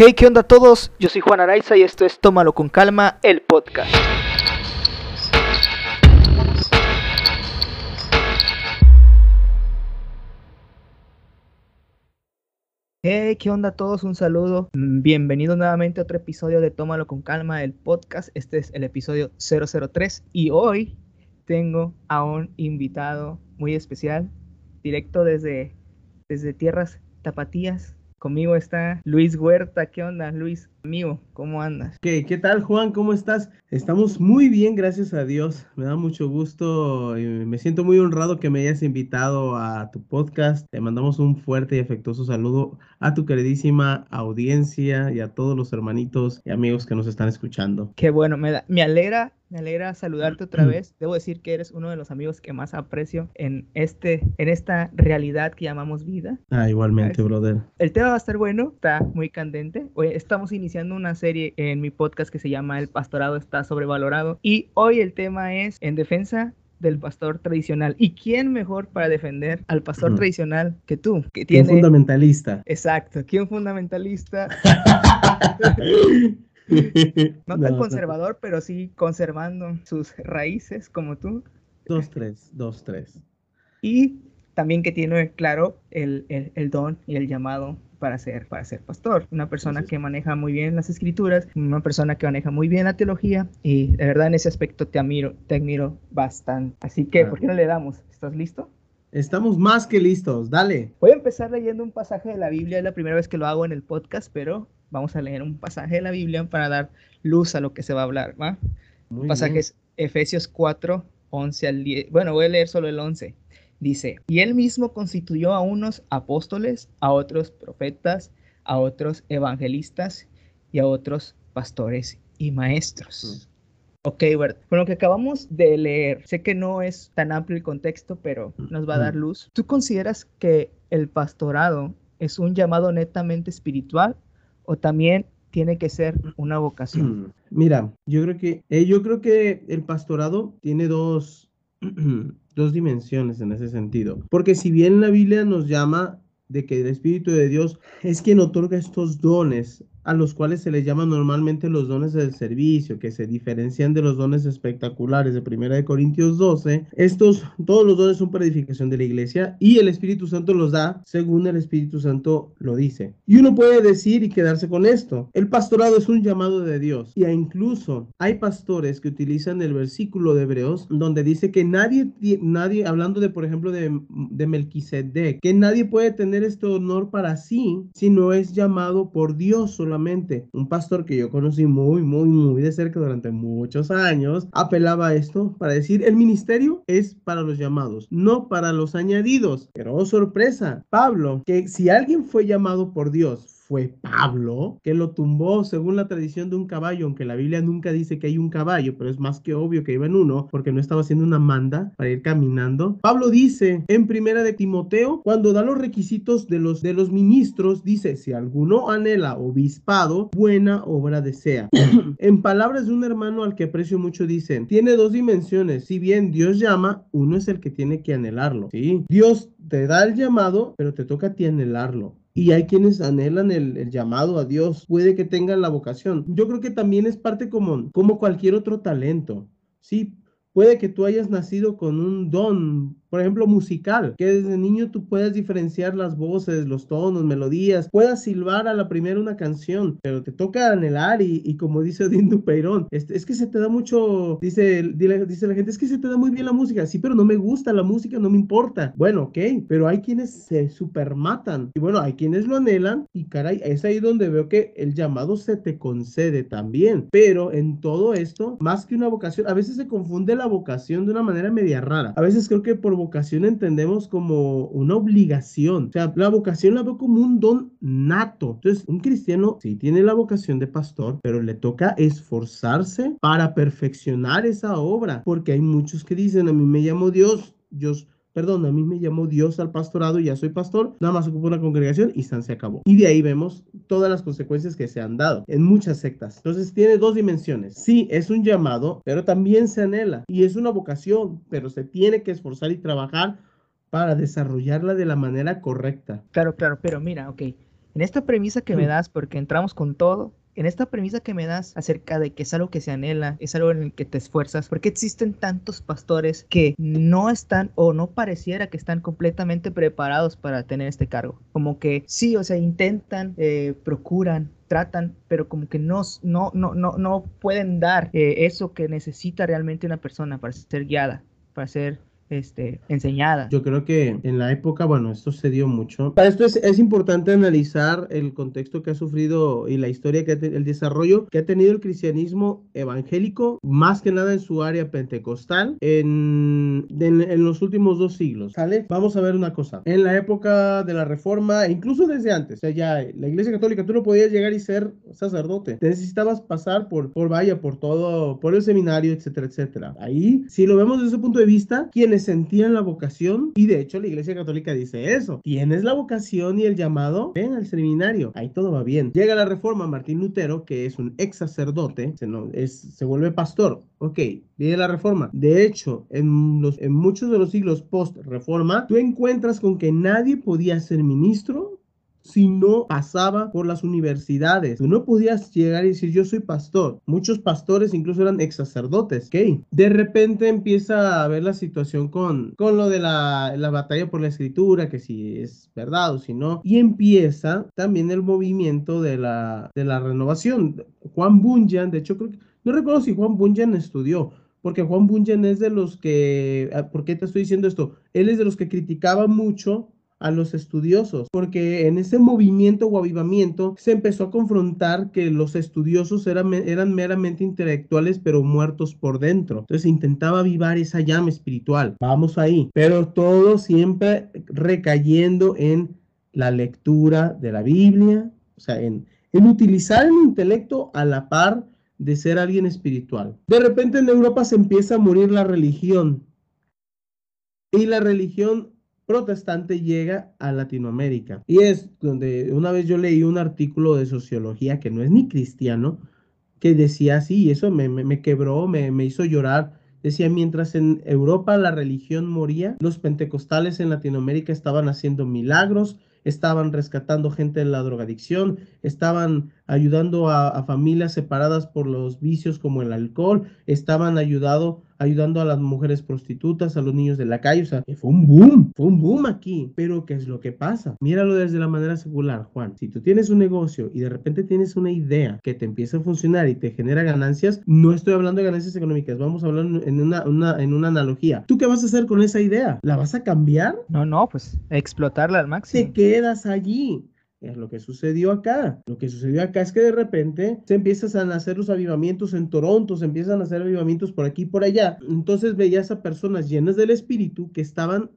Hey, ¿qué onda a todos? Yo soy Juan Araiza y esto es Tómalo con Calma, el podcast. Hey, ¿qué onda a todos? Un saludo. Bienvenidos nuevamente a otro episodio de Tómalo con Calma, el podcast. Este es el episodio 003 y hoy tengo a un invitado muy especial, directo desde, desde tierras tapatías. Conmigo está Luis Huerta. ¿Qué onda, Luis? Amigo, ¿cómo andas? ¿Qué, ¿Qué tal, Juan? ¿Cómo estás? Estamos muy bien, gracias a Dios. Me da mucho gusto y me siento muy honrado que me hayas invitado a tu podcast. Te mandamos un fuerte y afectuoso saludo a tu queridísima audiencia y a todos los hermanitos y amigos que nos están escuchando. Qué bueno, me, da- me alegra, me alegra saludarte otra vez. Debo decir que eres uno de los amigos que más aprecio en este, en esta realidad que llamamos vida. Ah, igualmente, brother. El tema va a estar bueno, está muy candente. Hoy estamos iniciando una serie en mi podcast que se llama El pastorado está sobrevalorado y hoy el tema es en defensa del pastor tradicional. ¿Y quién mejor para defender al pastor Ujú. tradicional que tú? Que Un tiene fundamentalista. Exacto, ¿quién fundamentalista? No tan conservador, pero sí conservando sus raíces como tú. Dos, tres, dos, tres. Y también que tiene claro el, el- el don y el llamado para ser, para ser pastor. Una persona que maneja muy bien las escrituras, una persona que maneja muy bien la teología y de verdad en ese aspecto te admiro, te admiro bastante. Así que, ¿por qué no le damos? ¿Estás listo? Estamos más que listos, dale. Voy a empezar leyendo un pasaje de la Biblia, es la primera vez que lo hago en el podcast, pero vamos a leer un pasaje de la Biblia para dar luz a lo que se va a hablar, ¿va? Muy pasaje bien. es Efesios 4, 11 al 10. Bueno, voy a leer solo el 11. Dice, y él mismo constituyó a unos apóstoles, a otros profetas, a otros evangelistas y a otros pastores y maestros. Ok, Bert, con lo que acabamos de leer, sé que no es tan amplio el contexto, pero nos va a dar Ujú. luz. ¿Tú consideras que el pastorado es un llamado netamente espiritual o también tiene que ser una vocación? Mm, Mira, yo creo que eh, yo creo que el pastorado tiene dos, dos dimensiones en ese sentido. Porque si bien la Biblia nos llama de que el Espíritu de Dios es quien otorga estos dones, a los cuales se les llama normalmente los dones del servicio, que se diferencian de los dones espectaculares de 1 de Corintios 12. Estos, todos los dones son para edificación de la iglesia y el Espíritu Santo los da según el Espíritu Santo lo dice. Y uno puede decir y quedarse con esto. El pastorado es un llamado de Dios. Y incluso hay pastores que utilizan el versículo de Hebreos donde dice que nadie, nadie hablando de, por ejemplo, de, de Melquisedec, que nadie puede tener este honor para sí si no es llamado por Dios solamente. Un pastor que yo conocí muy, muy, muy de cerca durante muchos años apelaba a esto para decir el ministerio es para los llamados, no para los añadidos. Pero oh sorpresa, Pablo, que si alguien fue llamado por Dios, fue Pablo, que lo tumbó según la tradición de un caballo, aunque la Biblia nunca dice que hay un caballo, pero es más que obvio que iba en uno, porque no estaba haciendo una manda para ir caminando. Pablo dice en primera de Timoteo, cuando da los requisitos de los, de los ministros, dice, si alguno anhela obispado, buena obra desea. en palabras de un hermano al que aprecio mucho, dicen, tiene dos dimensiones, si bien Dios llama, uno es el que tiene que anhelarlo, ¿sí? Dios te da el llamado, pero te toca a ti anhelarlo. Y hay quienes anhelan el, llamado a Dios, puede que tengan la vocación. Yo creo que también es parte como, como cualquier otro talento. Sí, puede que tú hayas nacido con un don, por ejemplo, musical, que desde niño tú puedas diferenciar las voces, los tonos, melodías, puedas silbar a la primera una canción, pero te toca anhelar y, y como dice Odín Dupeirón, es, es que se te da mucho, dice, dile- dice la gente, es que se te da muy bien la música, sí, pero no me gusta la música, no me importa. Bueno, ok, pero hay quienes se supermatan y bueno, hay quienes lo anhelan y caray, es ahí donde veo que el llamado se te concede también, pero en todo esto, más que una vocación, a veces se confunde la vocación de una manera media rara. A veces creo que por vocación entendemos como una obligación. O sea, la vocación la veo como un don nato. Entonces, un cristiano sí tiene la vocación de pastor, pero le toca esforzarse para perfeccionar esa obra, porque hay muchos que dicen, a mí me llamó Dios, Dios Perdón, a mí me llamó Dios al pastorado, ya soy pastor, nada más ocupo una congregación y San se acabó. Y de ahí vemos todas las consecuencias que se han dado en muchas sectas. Entonces tiene dos dimensiones. Sí, es un llamado, pero también se anhela. Y es una vocación, pero se tiene que esforzar y trabajar para desarrollarla de la manera correcta. Claro, claro, pero mira, ok. en esta premisa que me das, porque entramos con todo, en esta premisa que me das acerca de que es algo que se anhela, es algo en el que te esfuerzas, ¿por qué existen tantos pastores que no están o no pareciera que están completamente preparados para tener este cargo? Como que sí, o sea, intentan, eh, procuran, tratan, pero como que no, no, no, no, no pueden dar eh, eso que necesita realmente una persona para ser guiada, para ser este, enseñada. Yo creo que en la época, bueno, esto se dio mucho. Para esto es, es importante analizar el contexto que ha sufrido y la historia que ha el desarrollo que ha tenido el cristianismo evangélico, más que nada en su área pentecostal, en, en, los últimos dos siglos. ¿Sale? Vamos a ver una cosa. En la época de la Reforma, incluso desde antes, o sea, ya la Iglesia Católica, tú no podías llegar y ser sacerdote. Te necesitabas pasar por, por vaya, por todo, por el seminario, etcétera, etcétera. Ahí, si lo vemos desde ese punto de vista, quienes sentían la vocación y de hecho la Iglesia Católica dice eso. Tienes la vocación y el llamado, ven al seminario. Ahí todo va bien. Llega la reforma Martín Lutero, que es un ex sacerdote, se, no, es, se vuelve pastor. Ok, viene la reforma. De hecho, en, los, en muchos de los siglos post-reforma, tú encuentras con que nadie podía ser ministro si no pasaba por las universidades. Tú no podías llegar y decir yo soy pastor. Muchos pastores incluso eran ex sacerdotes. ¿ok? De repente empieza a ver la situación con, con lo de la, la batalla por la escritura, que si es verdad o si no. Y empieza también el movimiento de la, de la renovación. Juan Bunyan, de hecho creo que, no recuerdo si Juan Bunyan estudió, porque Juan Bunyan es de los que, ah, ¿por qué te estoy diciendo esto? Él es de los que criticaba mucho a los estudiosos, porque en ese movimiento o avivamiento se empezó a confrontar que los estudiosos eran, eran meramente intelectuales, pero muertos por dentro. Entonces intentaba avivar esa llama espiritual. Vamos ahí, pero todo siempre recayendo en la lectura de la Biblia, o sea, en, en utilizar el intelecto a la par de ser alguien espiritual. De repente en Europa se empieza a morir la religión. Y la religión protestante llega a Latinoamérica. Y es donde una vez yo leí un artículo de sociología que no es ni cristiano, que decía así, y eso me, me, quebró, me, me hizo llorar. Decía, mientras en Europa la religión moría, los pentecostales en Latinoamérica estaban haciendo milagros, estaban rescatando gente de la drogadicción, estaban ayudando a, a, familias separadas por los vicios como el alcohol, estaban ayudado ayudando a las mujeres prostitutas, a los niños de la calle. O sea, fue un boom, fue un boom aquí. Pero ¿qué es lo que pasa? Míralo desde la manera secular, Juan. Si tú tienes un negocio y de repente tienes una idea que te empieza a funcionar y te genera ganancias, no estoy hablando de ganancias económicas, vamos a hablar en una, una, en una analogía. ¿Tú qué vas a hacer con esa idea? ¿La vas a cambiar? No, no, pues explotarla al máximo. Te quedas allí. Es lo que sucedió acá. Lo que sucedió acá es que de repente se empiezan a hacer los avivamientos en Toronto, se empiezan a hacer avivamientos por aquí y por allá. Entonces veías a personas llenas del espíritu que estaban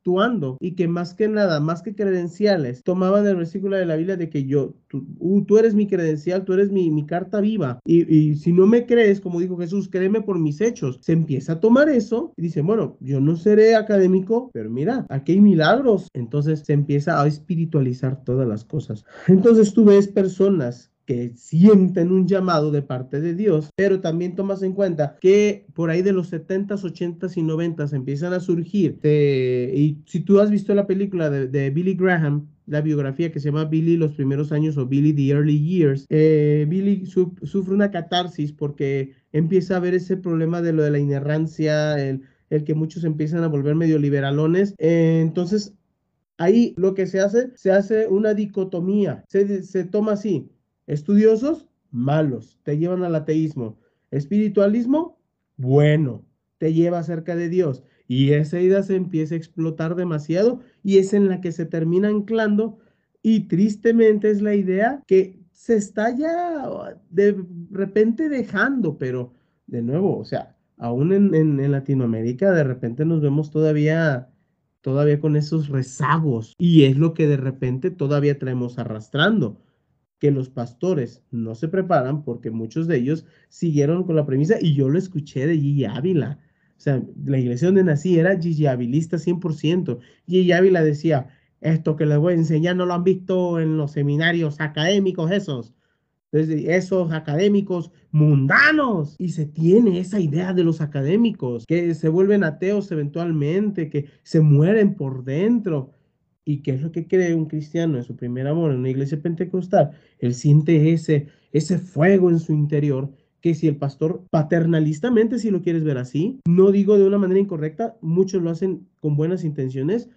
actuando y que más que nada, más que credenciales, tomaban el versículo de la Biblia de que yo, tú, uh, tú eres mi credencial, tú eres mi, mi carta viva. Y, y, si no me crees, como dijo Jesús, créeme por mis hechos. Se empieza a tomar eso y dice, bueno, yo no seré académico, pero mira, aquí hay milagros. Entonces se empieza a espiritualizar todas las cosas. Entonces tú ves personas que sienten un llamado de parte de Dios, pero también tomas en cuenta que por ahí de los 70s, 80s y 90s empiezan a surgir, y si tú has visto la película de, Billy Graham, la biografía que se llama Billy los primeros años o Billy the Early Years, eh, Billy sufre una catarsis porque empieza a ver ese problema de lo de la inerrancia, el, el que muchos empiezan a volver medio liberalones. Eh, entonces, ahí lo que se hace, se hace una dicotomía, se, se toma así, Estudiosos, malos, te llevan al ateísmo. Espiritualismo, bueno, te lleva cerca de Dios. Y esa idea se empieza a explotar demasiado y es en la que se termina anclando y tristemente es la idea que se está ya de repente dejando, pero de nuevo, o sea, aún en, en Latinoamérica de repente nos vemos todavía todavía con esos rezagos y es lo que de repente todavía traemos arrastrando que los pastores no se preparan porque muchos de ellos siguieron con la premisa y yo lo escuché de Gigi Ávila. O sea, la iglesia donde nací era Gigi Avilista 100%. Gigi Ávila decía, esto que les voy a enseñar no lo han visto en los seminarios académicos esos. Esos académicos mundanos. Y se tiene esa idea de los académicos, que se vuelven ateos eventualmente, que se mueren por dentro. ¿Y qué es lo que cree un cristiano en su primer amor en una iglesia pentecostal? Él siente ese, ese fuego en su interior que si el pastor paternalistamente, si lo quieres ver así, no digo de una manera incorrecta, muchos lo hacen con buenas intenciones,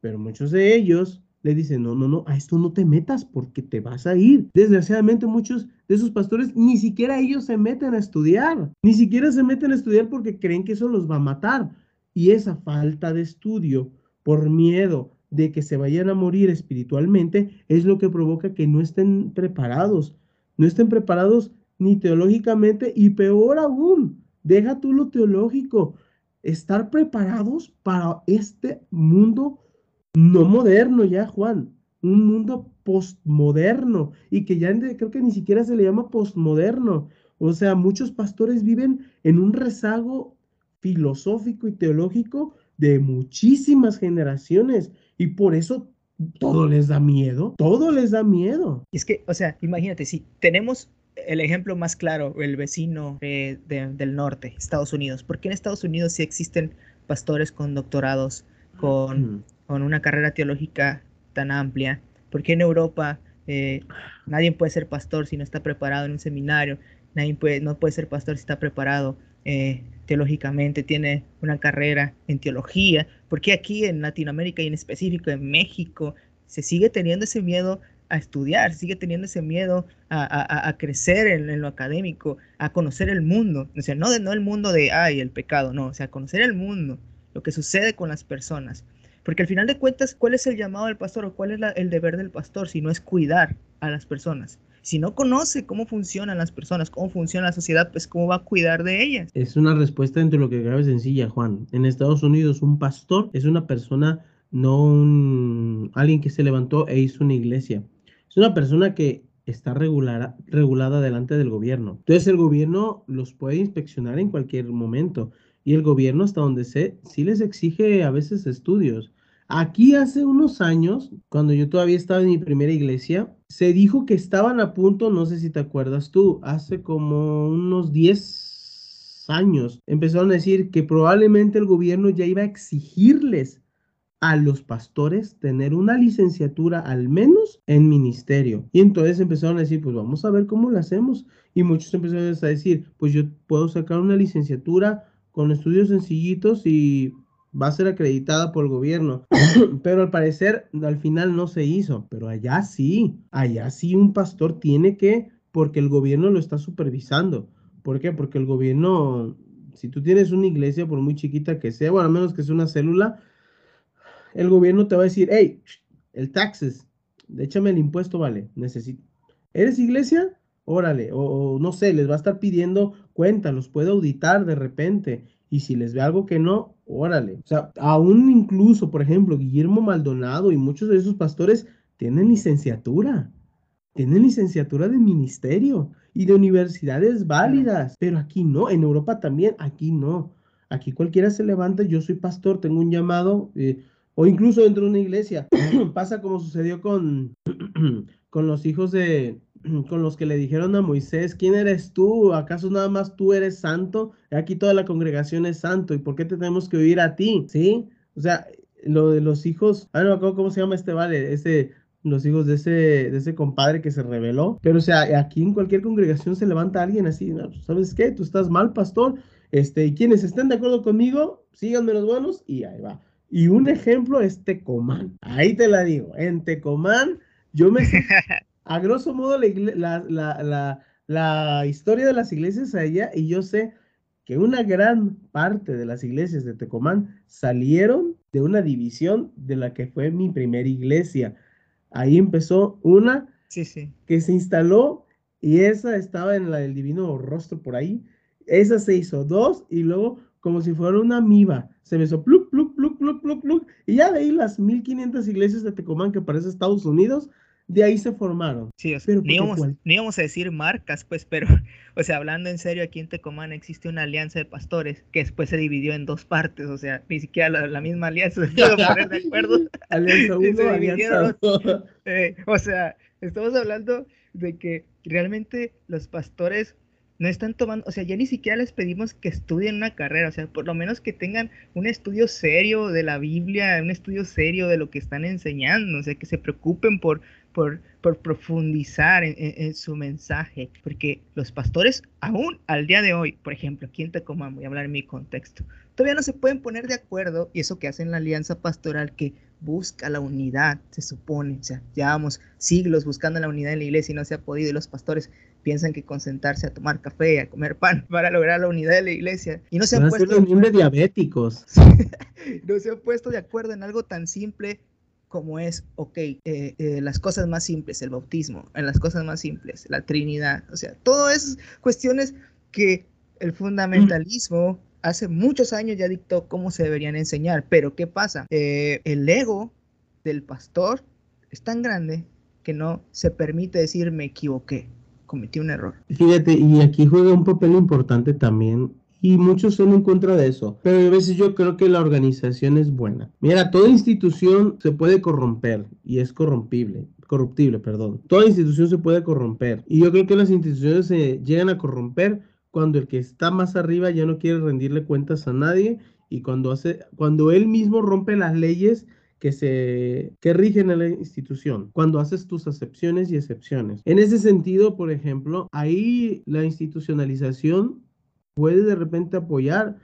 pero muchos de ellos le dicen, no, no, no, a esto no te metas porque te vas a ir. Desgraciadamente muchos de esos pastores ni siquiera ellos se meten a estudiar, ni siquiera se meten a estudiar porque creen que eso los va a matar. Y esa falta de estudio por miedo de que se vayan a morir espiritualmente es lo que provoca que no estén preparados, no estén preparados ni teológicamente y peor aún, deja tú lo teológico, estar preparados para este mundo no moderno ya, Juan, un mundo postmoderno y que ya creo que ni siquiera se le llama postmoderno. O sea, muchos pastores viven en un rezago filosófico y teológico de muchísimas generaciones y por eso todo les da miedo, todo les da miedo. Es que, o sea, imagínate, si tenemos el ejemplo más claro, el vecino del norte, Estados Unidos. ¿Por qué en Estados Unidos sí existen pastores con doctorados, con, con una carrera teológica tan amplia? ¿Por qué en Europa eh, nadie puede ser pastor si no está preparado en un seminario? Nadie puede, no puede ser pastor si está preparado eh, teológicamente, tiene una carrera en teología. ¿Por qué aquí en Latinoamérica y en específico en México se sigue teniendo ese miedo a estudiar, sigue teniendo ese miedo a, crecer en, lo académico, a conocer el mundo. O sea, no, de, no el mundo de, ay, el pecado, no, o sea, conocer el mundo, lo que sucede con las personas. Porque al final de cuentas, ¿cuál es el llamado del pastor o cuál es el deber del pastor si no es cuidar a las personas? Si no conoce cómo funcionan las personas, cómo funciona la sociedad, pues cómo va a cuidar de ellas. Es una respuesta entre lo que cabe sencilla, Juan. En Estados Unidos, un pastor es una persona, no un, alguien que se levantó e hizo una iglesia. Es una persona que está regulada delante del gobierno. Entonces el gobierno los puede inspeccionar en cualquier momento y el gobierno hasta donde sé, sí les exige a veces estudios. Aquí hace unos años, cuando yo todavía estaba en mi primera iglesia, se dijo que estaban a punto, no sé si te acuerdas tú, hace como unos 10 años, empezaron a decir que probablemente el gobierno ya iba a exigirles a los pastores tener una licenciatura al menos en ministerio. Y entonces empezaron a decir, pues vamos a ver cómo lo hacemos. Y muchos empezaron a decir, pues yo puedo sacar una licenciatura con estudios sencillitos y va a ser acreditada por el gobierno. Pero al parecer al final no se hizo. Pero allá sí, allá sí un pastor tiene que, porque el gobierno lo está supervisando. ¿Por qué? Porque el gobierno, si tú tienes una iglesia, por muy chiquita que sea, bueno, a menos que sea una célula, el gobierno te va a decir, hey, el taxes, échame el impuesto, vale, necesito. ¿Eres iglesia? Órale, o, no sé, les va a estar pidiendo cuenta, los puede auditar de repente. Y si les ve algo que no, órale. O sea, aún incluso, por ejemplo, Guillermo Maldonado y muchos de esos pastores tienen licenciatura. Tienen licenciatura de ministerio y de universidades válidas. Pero aquí no, en Europa también, aquí no. Aquí cualquiera se levanta, yo soy pastor, tengo un llamado. Eh, o incluso dentro de una iglesia. Pasa como sucedió con, con los hijos de, con los que le dijeron a Moisés, ¿quién eres tú? ¿Acaso nada más tú eres santo? Aquí toda la congregación es santo, ¿y por qué te tenemos que oír a ti? ¿Sí? O sea, lo de los hijos, ah, no acuerdo cómo se llama este, vale, ese, los hijos de ese, de ese compadre que se rebeló, pero o sea, aquí en cualquier congregación se levanta alguien así, ¿sabes qué? Tú estás mal, pastor, este, y quienes estén de acuerdo conmigo, síganme los buenos, y ahí va. Y un ejemplo es Tecomán. Ahí te la digo. En Tecomán, yo me a grosso modo la, la, la, historia de las iglesias allá y yo sé que una gran parte de las iglesias de Tecomán salieron de una división de la que fue mi primera iglesia. Ahí empezó una sí, sí. que se instaló y esa estaba en la del divino rostro por ahí. Esa se hizo dos y luego como si fuera una amiba. Se me hizo pluk, pluk, pluk, pluk, pluk, pluk. Y ya de ahí las 1500 iglesias de Tecomán que parece Estados Unidos, de ahí se formaron. Sí, o sea, ni, íbamos, a decir marcas, pues, pero, o sea, hablando en serio, aquí en Tecomán existe una alianza de pastores que después se dividió en dos partes, o sea, ni siquiera la, misma alianza se pudo poner de acuerdo. alianza 1, alianza 2. Eh, o sea, estamos hablando de que realmente los pastores no están tomando, o sea, ya ni siquiera les pedimos que estudien una carrera, o sea, por lo menos que tengan un estudio serio de la Biblia, un estudio serio de lo que están enseñando, o sea, que se preocupen por, por, por profundizar en, su mensaje, porque los pastores, aún al día de hoy, por ejemplo, aquí en Tecomán, voy a hablar en mi contexto, todavía no se pueden poner de acuerdo, y eso que hacen la alianza pastoral que busca la unidad, se supone, o sea, llevamos siglos buscando la unidad en la iglesia y no se ha podido, y los pastores piensan que concentrarse a tomar café, a comer pan para lograr la unidad de la iglesia. Y no se han puesto... Los diabéticos. no se han puesto de acuerdo en algo tan simple como es, ok, eh, eh, las cosas más simples, el bautismo, en las cosas más simples, la Trinidad, o sea, todas esas cuestiones que el fundamentalismo hace muchos años ya dictó cómo se deberían enseñar, pero ¿qué pasa? Eh, el ego del pastor es tan grande que no se permite decir me equivoqué cometí un error. Fíjate, y aquí juega un papel importante también y muchos son en contra de eso. Pero a veces yo creo que la organización es buena. Mira, toda institución se puede corromper y es corrompible, corruptible, perdón. Toda institución se puede corromper y yo creo que las instituciones se llegan a corromper cuando el que está más arriba ya no quiere rendirle cuentas a nadie y cuando hace cuando él mismo rompe las leyes que se que rigen a la institución cuando haces tus acepciones y excepciones. En ese sentido, por ejemplo, ahí la institucionalización puede de repente apoyar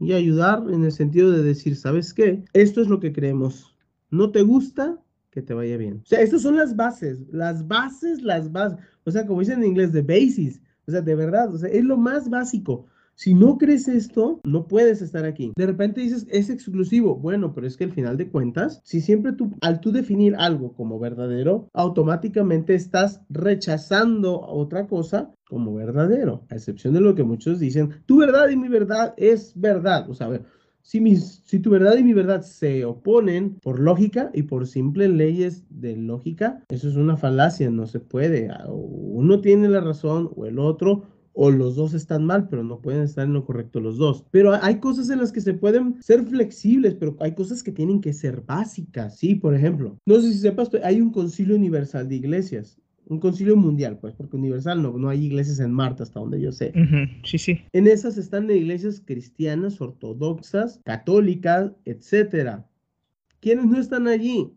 y ayudar en el sentido de decir, ¿sabes qué? Esto es lo que creemos. ¿No te gusta? Que te vaya bien. O sea, estas son las bases, las bases, las bases. O sea, como dicen en inglés, the basis. O sea, de verdad, o sea, es lo más básico. Si no crees esto, no puedes estar aquí. De repente dices, es exclusivo. Bueno, pero es que al final de cuentas, si siempre tú, al tú definir algo como verdadero, automáticamente estás rechazando otra cosa como verdadero. A excepción de lo que muchos dicen, tu verdad y mi verdad es verdad. O sea, a ver, si, mis, si tu verdad y mi verdad se oponen por lógica y por simples leyes de lógica, eso es una falacia, no se puede. Uno tiene la razón o el otro, o los dos están mal, pero no pueden estar en lo correcto los dos. Pero hay cosas en las que se pueden ser flexibles, pero hay cosas que tienen que ser básicas. Sí, por ejemplo, no sé si sepas, hay un concilio universal de iglesias. Un concilio mundial, pues, porque universal no, no hay iglesias en Marte, hasta donde yo sé. Sí, sí. En esas están iglesias cristianas, ortodoxas, católicas, etcétera. ¿Quiénes no están allí?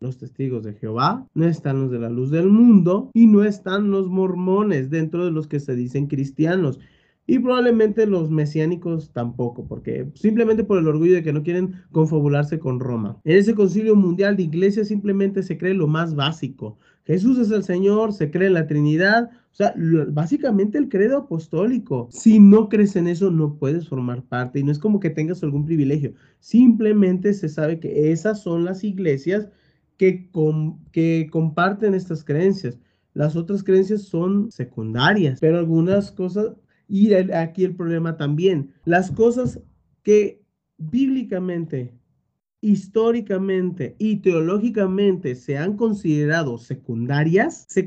los testigos de Jehová, no están los de la luz del mundo y no están los mormones dentro de los que se dicen cristianos. Y probablemente los mesiánicos tampoco, porque simplemente por el orgullo de que no quieren confabularse con Roma. En ese concilio mundial de iglesia simplemente se cree lo más básico. Jesús es el Señor, se cree en la Trinidad, o sea, básicamente el credo apostólico. Si no crees en eso, no puedes formar parte y no es como que tengas algún privilegio. Simplemente se sabe que esas son las iglesias que, que comparten estas creencias. Las otras creencias son secundarias, pero algunas cosas, y aquí el problema también, las cosas que bíblicamente, históricamente y teológicamente se han considerado secundarias, se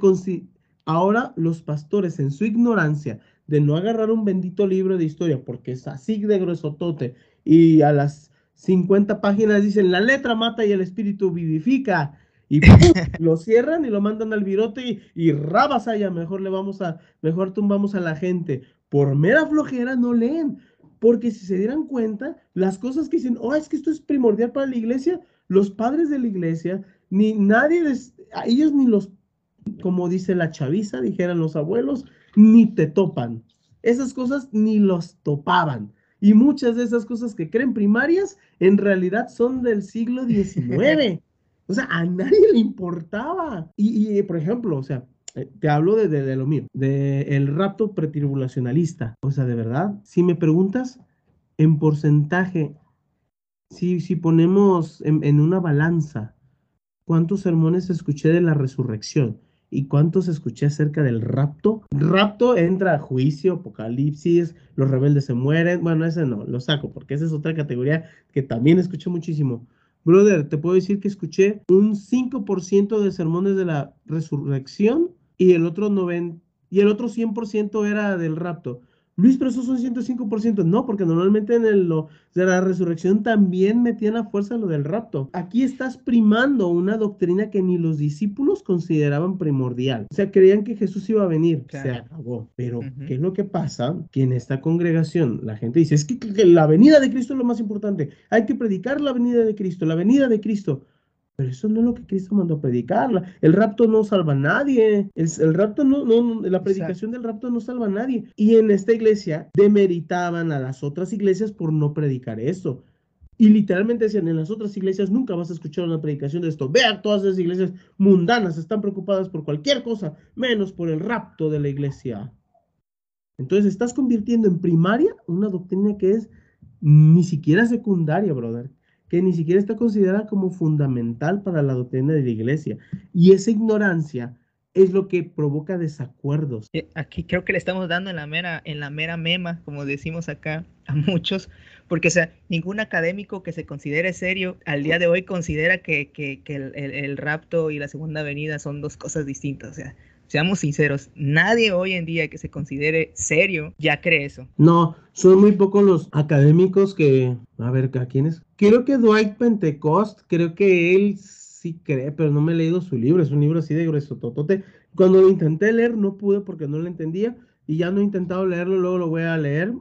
ahora los pastores en su ignorancia de no agarrar un bendito libro de historia porque es así de gruesotote y a las 50 páginas dicen, la letra mata y el espíritu vivifica. Y lo cierran y lo mandan al virote y, y rabas allá, mejor le vamos a, mejor tumbamos a la gente. Por mera flojera no leen. Porque si se dieran cuenta, las cosas que dicen, oh, es que esto es primordial para la iglesia, los padres de la iglesia, ni nadie, a ellos ni los, como dice la chaviza, dijeran los abuelos, ni te topan. Esas cosas ni los topaban. Y muchas de esas cosas que creen primarias en realidad son del siglo XIX. O sea, a nadie le importaba. Y, por ejemplo, o sea, te hablo de, lo mío, del el rapto pretribulacionalista. O sea, de verdad, si me preguntas en porcentaje, si, si ponemos en, en una balanza, ¿cuántos sermones escuché de la resurrección? ¿Y cuántos escuché acerca del rapto? Rapto entra a juicio, apocalipsis, los rebeldes se mueren. Bueno, ese no, lo saco porque esa es otra categoría que también escuché muchísimo. Brother, te puedo decir que escuché un 5% de sermones de la resurrección y el otro 90, y el otro 100% era del rapto. Luis, pero eso son 105%. No, porque normalmente en el, lo, de la resurrección también metían a fuerza lo del rapto. Aquí estás primando una doctrina que ni los discípulos consideraban primordial. O sea, creían que Jesús iba a venir. Se acabó. Pero, ¿qué es lo que pasa? Que en esta congregación la gente dice, es que, que la venida de Cristo es lo más importante. Hay que predicar la venida de Cristo, la venida de Cristo. Pero eso no es lo que Cristo mandó a predicar. El rapto no salva a nadie. El, rapto no, no, la predicación del rapto no salva a nadie. Y en esta iglesia demeritaban a las otras iglesias por no predicar eso. Y literalmente decían, en las otras iglesias nunca vas a escuchar una predicación de esto. Vean, todas esas iglesias mundanas están preocupadas por cualquier cosa, menos por el rapto de la iglesia. Entonces estás convirtiendo en primaria una doctrina que es ni siquiera secundaria, brother que ni siquiera está considerada como fundamental para la doctrina de la iglesia. Y esa ignorancia es lo que provoca desacuerdos. Eh, aquí creo que le estamos dando en la mera, en la mera mema, como decimos acá, a muchos, porque o sea, ningún académico que se considere serio al día de hoy considera que, el, el, rapto y la segunda venida son dos cosas distintas. O sea, Seamos sinceros, nadie hoy en día que se considere serio ya cree eso. No, son muy pocos los académicos que, a ver, ¿a quiénes? Creo que Dwight Pentecost, creo que él sí cree, pero no me he leído su libro, es un libro así de grueso, totote. Cuando lo intenté leer no pude porque no lo entendía y ya no he intentado leerlo, luego lo voy a leer.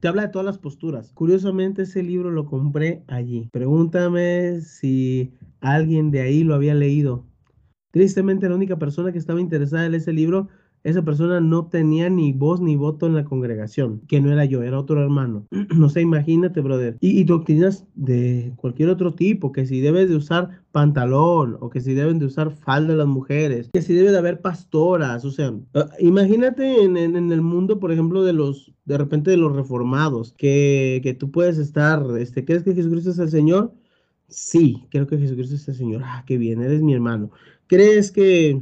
Te habla de todas las posturas. Curiosamente ese libro lo compré allí. Pregúntame si alguien de ahí lo había leído. Tristemente, la única persona que estaba interesada en ese libro, esa persona no tenía ni voz ni voto en la congregación, que no era yo, era otro hermano. no sé, imagínate, brother. Y, doctrinas de cualquier otro tipo, que si debes de usar pantalón, o que si deben de usar falda las mujeres, que si debe de haber pastoras, o sea, ah, imagínate en, el mundo, por ejemplo, de los, de repente de los reformados, que, que tú puedes estar, este, ¿crees que Jesucristo es el Señor? Sí, creo que Jesucristo es el Señor. Ah, qué bien, eres mi hermano crees que...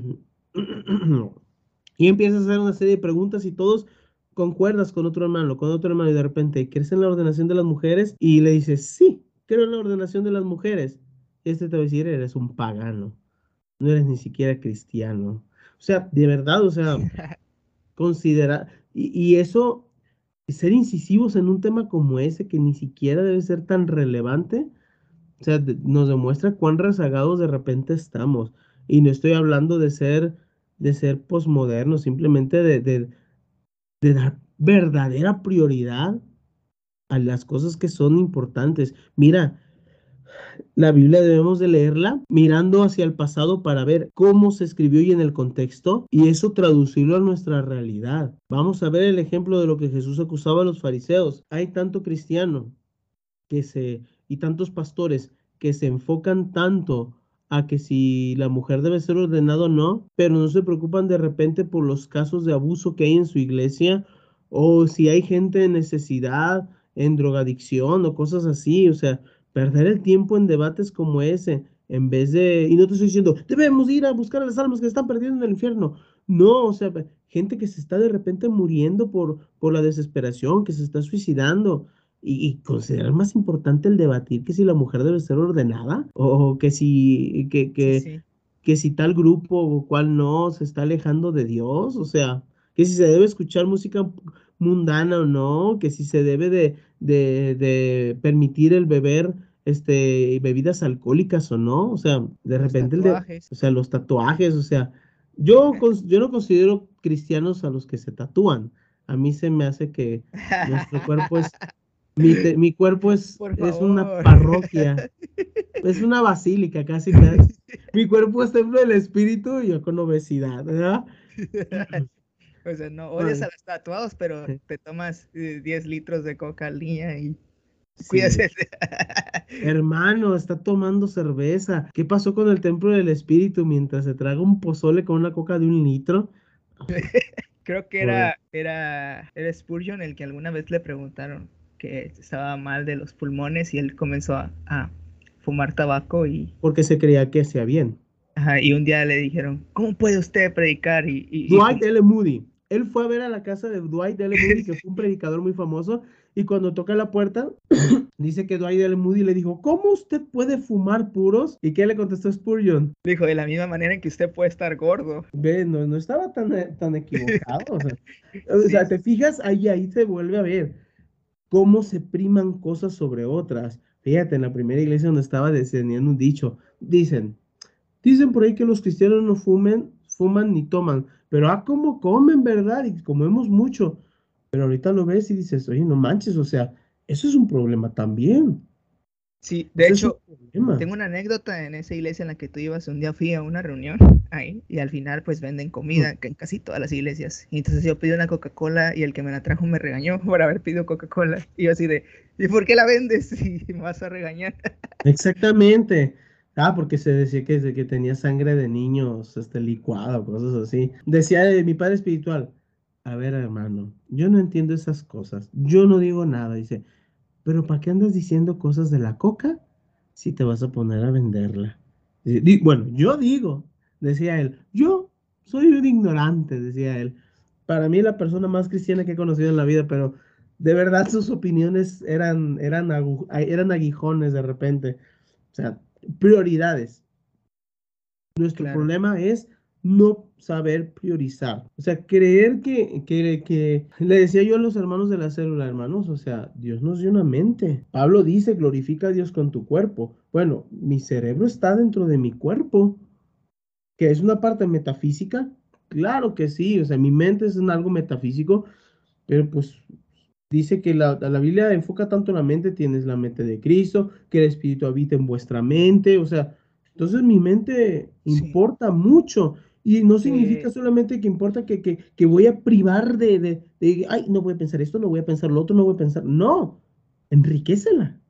y empiezas a hacer una serie de preguntas y todos concuerdas con otro hermano, con otro hermano y de repente crees en la ordenación de las mujeres y le dices, sí, creo en la ordenación de las mujeres. Este te va a decir, eres un pagano, no eres ni siquiera cristiano. O sea, de verdad, o sea, considera, y, y eso, ser incisivos en un tema como ese que ni siquiera debe ser tan relevante, o sea, nos demuestra cuán rezagados de repente estamos. Y no estoy hablando de ser, de ser posmoderno, simplemente de, de, de dar verdadera prioridad a las cosas que son importantes. Mira, la Biblia debemos de leerla mirando hacia el pasado para ver cómo se escribió y en el contexto y eso traducirlo a nuestra realidad. Vamos a ver el ejemplo de lo que Jesús acusaba a los fariseos. Hay tanto cristiano que se y tantos pastores que se enfocan tanto a que si la mujer debe ser ordenada o no, pero no se preocupan de repente por los casos de abuso que hay en su iglesia o si hay gente en necesidad, en drogadicción o cosas así, o sea, perder el tiempo en debates como ese en vez de, y no te estoy diciendo, debemos ir a buscar a las almas que están perdiendo en el infierno. No, o sea, gente que se está de repente muriendo por, por la desesperación, que se está suicidando y, considerar más importante el debatir que si la mujer debe ser ordenada o, que si que, que, que si tal grupo o cual no se está alejando de Dios, o sea, que si se debe escuchar música mundana o no, que si se debe de, de, de permitir el beber este, bebidas alcohólicas o no, o sea, de repente el de, o sea, los tatuajes, o sea, yo, yo no considero cristianos a los que se tatúan. A mí se me hace que nuestro cuerpo es mi, cuerpo es, es una parroquia, es una basílica casi. Mi cuerpo es templo del espíritu y yo con obesidad, ¿verdad? O sea, no odias a los tatuados, pero te tomas 10 eh, litros de coca al día y cuídate. Hermano, está tomando cerveza. ¿Qué pasó con el templo del espíritu mientras se traga un pozole con una coca de un litro? Creo que era, era, era Spurgeon el que alguna vez le preguntaron que estaba mal de los pulmones y él comenzó a, fumar tabaco y... Porque se creía que hacía bien. Ajá, y un día le dijeron, ¿cómo puede usted predicar? Y, Dwight L. Moody. él fue a ver a la casa de Dwight L. Moody, que fue un predicador muy famoso, y cuando toca la puerta, dice que Dwight L. Moody le dijo, ¿cómo usted puede fumar puros? ¿Y qué le contestó Spurgeon? Dijo, de la misma manera en que usted puede estar gordo. Ve, no, no estaba tan, tan equivocado. o sea, o sea, te fijas, ahí, ahí se vuelve a ver cómo se priman cosas sobre otras. Fíjate, en la primera iglesia donde estaba descendiendo un dicho, dicen, dicen por ahí que los cristianos no fumen, fuman ni toman, pero ah, cómo comen, ¿verdad? Y comemos mucho. Pero ahorita lo ves y dices, oye, no manches, o sea, eso es un problema también. Sí, de hecho, tengo una anécdota en esa iglesia en la que tú ibas. Un día fui a una reunión ahí y al final pues venden comida que en casi todas las iglesias. Y entonces yo pedí una Coca-Cola y el que me la trajo me regañó por haber pedido Coca-Cola. Y yo así de, ¿y por qué la vendes? Y me vas a regañar. Exactamente. Ah, porque se decía que, que tenía sangre de niños este, licuada o cosas así. Decía de mi padre espiritual, a ver hermano, yo no entiendo esas cosas. Yo no digo nada. Dice, pero ¿para qué andas diciendo cosas de la coca si te vas a poner a venderla? Bueno, yo digo, decía él, yo soy un ignorante, decía él. Para mí la persona más cristiana que he conocido en la vida, pero de verdad sus opiniones eran, eran, eran aguijones de repente. O sea, prioridades. Nuestro problema es no saber priorizar. O sea, creer que, que, que, le decía yo a los hermanos de la célula, hermanos, o sea, Dios nos dio una mente. Pablo dice, glorifica a Dios con tu cuerpo. Bueno, mi cerebro está dentro de mi cuerpo, que es una parte metafísica. Claro que sí, o sea, mi mente es algo metafísico, pero pues dice que la, la Biblia enfoca tanto en la mente, tienes la mente de Cristo, que el Espíritu habita en vuestra mente, o sea, entonces mi mente importa mucho. Y no significa solamente que importa que, que, que voy a privar de, de, de, ay, no voy a pensar esto, no voy a pensar lo otro, no voy a pensar. No, enriquecela.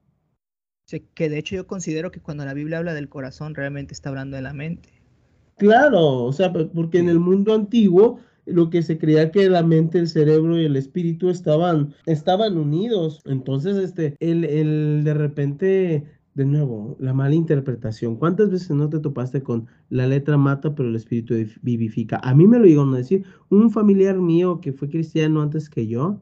Sí, que de hecho yo considero que cuando la Biblia habla del corazón, realmente está hablando de la mente. Claro, o sea, porque en el mundo antiguo lo que se creía que la mente, el cerebro y el espíritu estaban, estaban unidos. Entonces, este, el, el de repente de nuevo, la mala interpretación. ¿Cuántas veces no te topaste con la letra mata, pero el espíritu vivifica? A mí me lo llegaron a decir. Un familiar mío que fue cristiano antes que yo,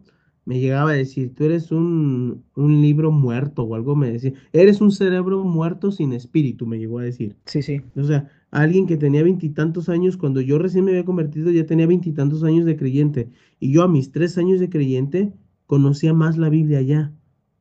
me llegaba a decir, tú eres un, un libro muerto o algo me decía, eres un cerebro muerto sin espíritu, me llegó a decir. Sí, sí. O sea, alguien que tenía veintitantos años, cuando yo recién me había convertido, ya tenía veintitantos años de creyente. Y yo a mis tres años de creyente conocía más la Biblia ya.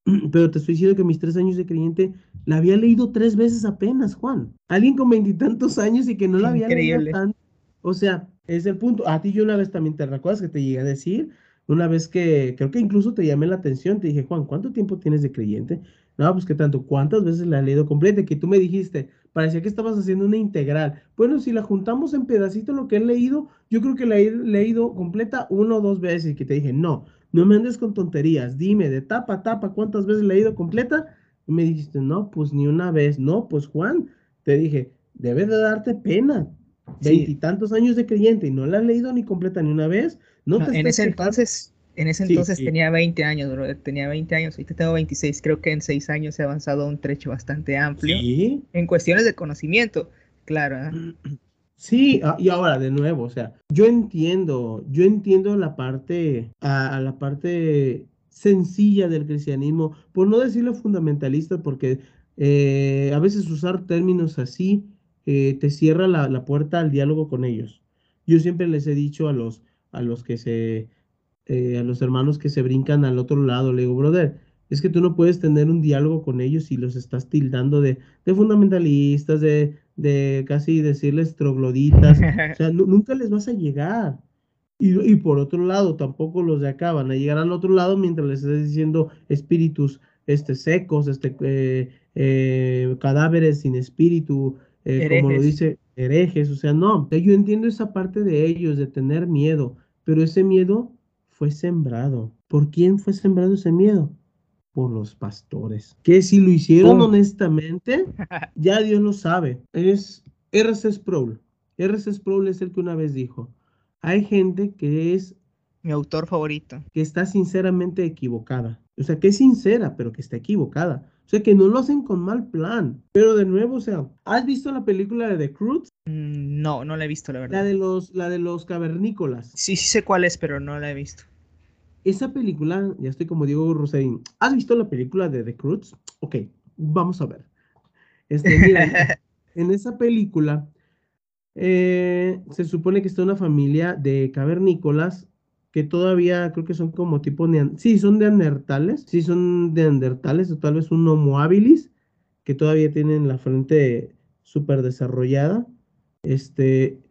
Pero te estoy diciendo que mis tres años de creyente la había leído tres veces apenas, Juan. Alguien con veintitantos años y que no la había leído tanto. O sea, es el punto. A ti yo una vez también te recuerdas que te llegué a decir, una vez que creo que incluso te llamé la atención, te dije, Juan, ¿cuánto tiempo tienes de creyente? No, pues que tanto, ¿cuántas veces la he leído completa? Que tú me dijiste, parecía que estabas haciendo una integral. Bueno, si la juntamos en pedacitos lo que he leído, yo creo que la he leído completa una o dos veces. Y que te dije, no, no me andes con tonterías, dime de tapa a tapa cuántas veces la he leído completa y me dijiste, no, pues ni una vez. No, pues Juan, te dije, debe de darte pena. Veintitantos años de creyente y no la has leído ni completa ni una vez. No, te en ese entonces, en ese entonces tenía 20 años, bro. Tenía 20 años, ahorita tengo 26. Creo que en 6 años he avanzado un trecho bastante amplio. En cuestiones de conocimiento, claro. ¿eh? Sí, ah, y ahora de nuevo, o sea, yo entiendo, yo entiendo la parte, a la parte sencilla del cristianismo, por no decirlo fundamentalista, porque eh, a veces usar términos así eh, te cierra la, puerta al diálogo con ellos. Yo siempre les he dicho a los, a los que se, eh, a los hermanos que se brincan al otro lado, le digo, brother, es que tú no puedes tener un diálogo con ellos y los estás tildando de, de fundamentalistas, de, de casi decirles trogloditas. o sea, nunca les vas a llegar. Y, por otro lado, tampoco los de acá van a llegar al otro lado mientras les estés diciendo espíritus este, secos, este, eh, eh, cadáveres sin espíritu, eh, como lo dice, herejes. O sea, no, yo entiendo esa parte de ellos, de tener miedo, pero ese miedo fue sembrado. ¿Por quién fue sembrado ese miedo? Por los pastores. Que si lo hicieron honestamente, ya Dios lo sabe. Es R.C. Sproul. R.C. Sproul es el que una vez dijo, hay gente que es... Mi autor favorito. Que está sinceramente equivocada. O sea, que es sincera, pero que está equivocada. O sea, que no lo hacen con mal plan. Pero de nuevo, o sea, ¿has visto la película de The Cruz? Mm, no, no la he visto, la verdad. La de los, la de los cavernícolas. Sí, sí sé cuál es, pero no la he visto. Esa película, ya estoy como Diego Rosarín. ¿Has visto la película de The Cruz? Ok, vamos a ver. Este, mira, en esa película eh, se supone que está una familia de cavernícolas que todavía creo que son como tipo, sí, son neandertales, sí, son neandertales o tal vez un homo habilis, que todavía tienen la frente súper desarrollada, este,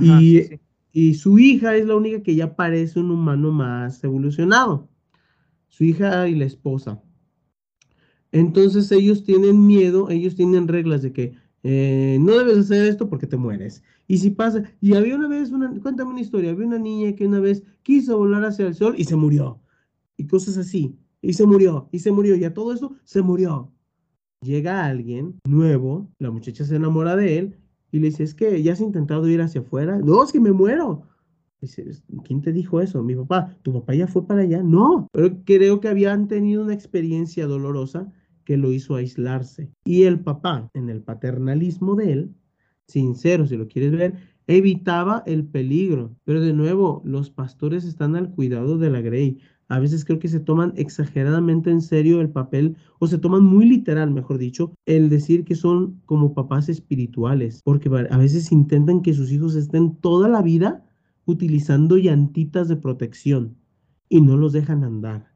y, y su hija es la única que ya parece un humano más evolucionado, su hija y la esposa. Entonces ellos tienen miedo, ellos tienen reglas de que eh, no debes hacer esto porque te mueres. Y si pasa, y había una vez, una, cuéntame una historia, había una niña que una vez quiso volar hacia el sol y se murió. Y cosas así. Y se murió, y se murió, y a todo eso se murió. Llega alguien nuevo, la muchacha se enamora de él y le dice, es que ya has intentado ir hacia afuera. No, es que me muero. Dice, ¿quién te dijo eso? Mi papá. ¿Tu papá ya fue para allá? No, pero creo que habían tenido una experiencia dolorosa que lo hizo aislarse. Y el papá, en el paternalismo de él, sincero si lo quieres ver, evitaba el peligro. Pero de nuevo, los pastores están al cuidado de la Grey. A veces creo que se toman exageradamente en serio el papel, o se toman muy literal, mejor dicho, el decir que son como papás espirituales, porque a veces intentan que sus hijos estén toda la vida utilizando llantitas de protección y no los dejan andar.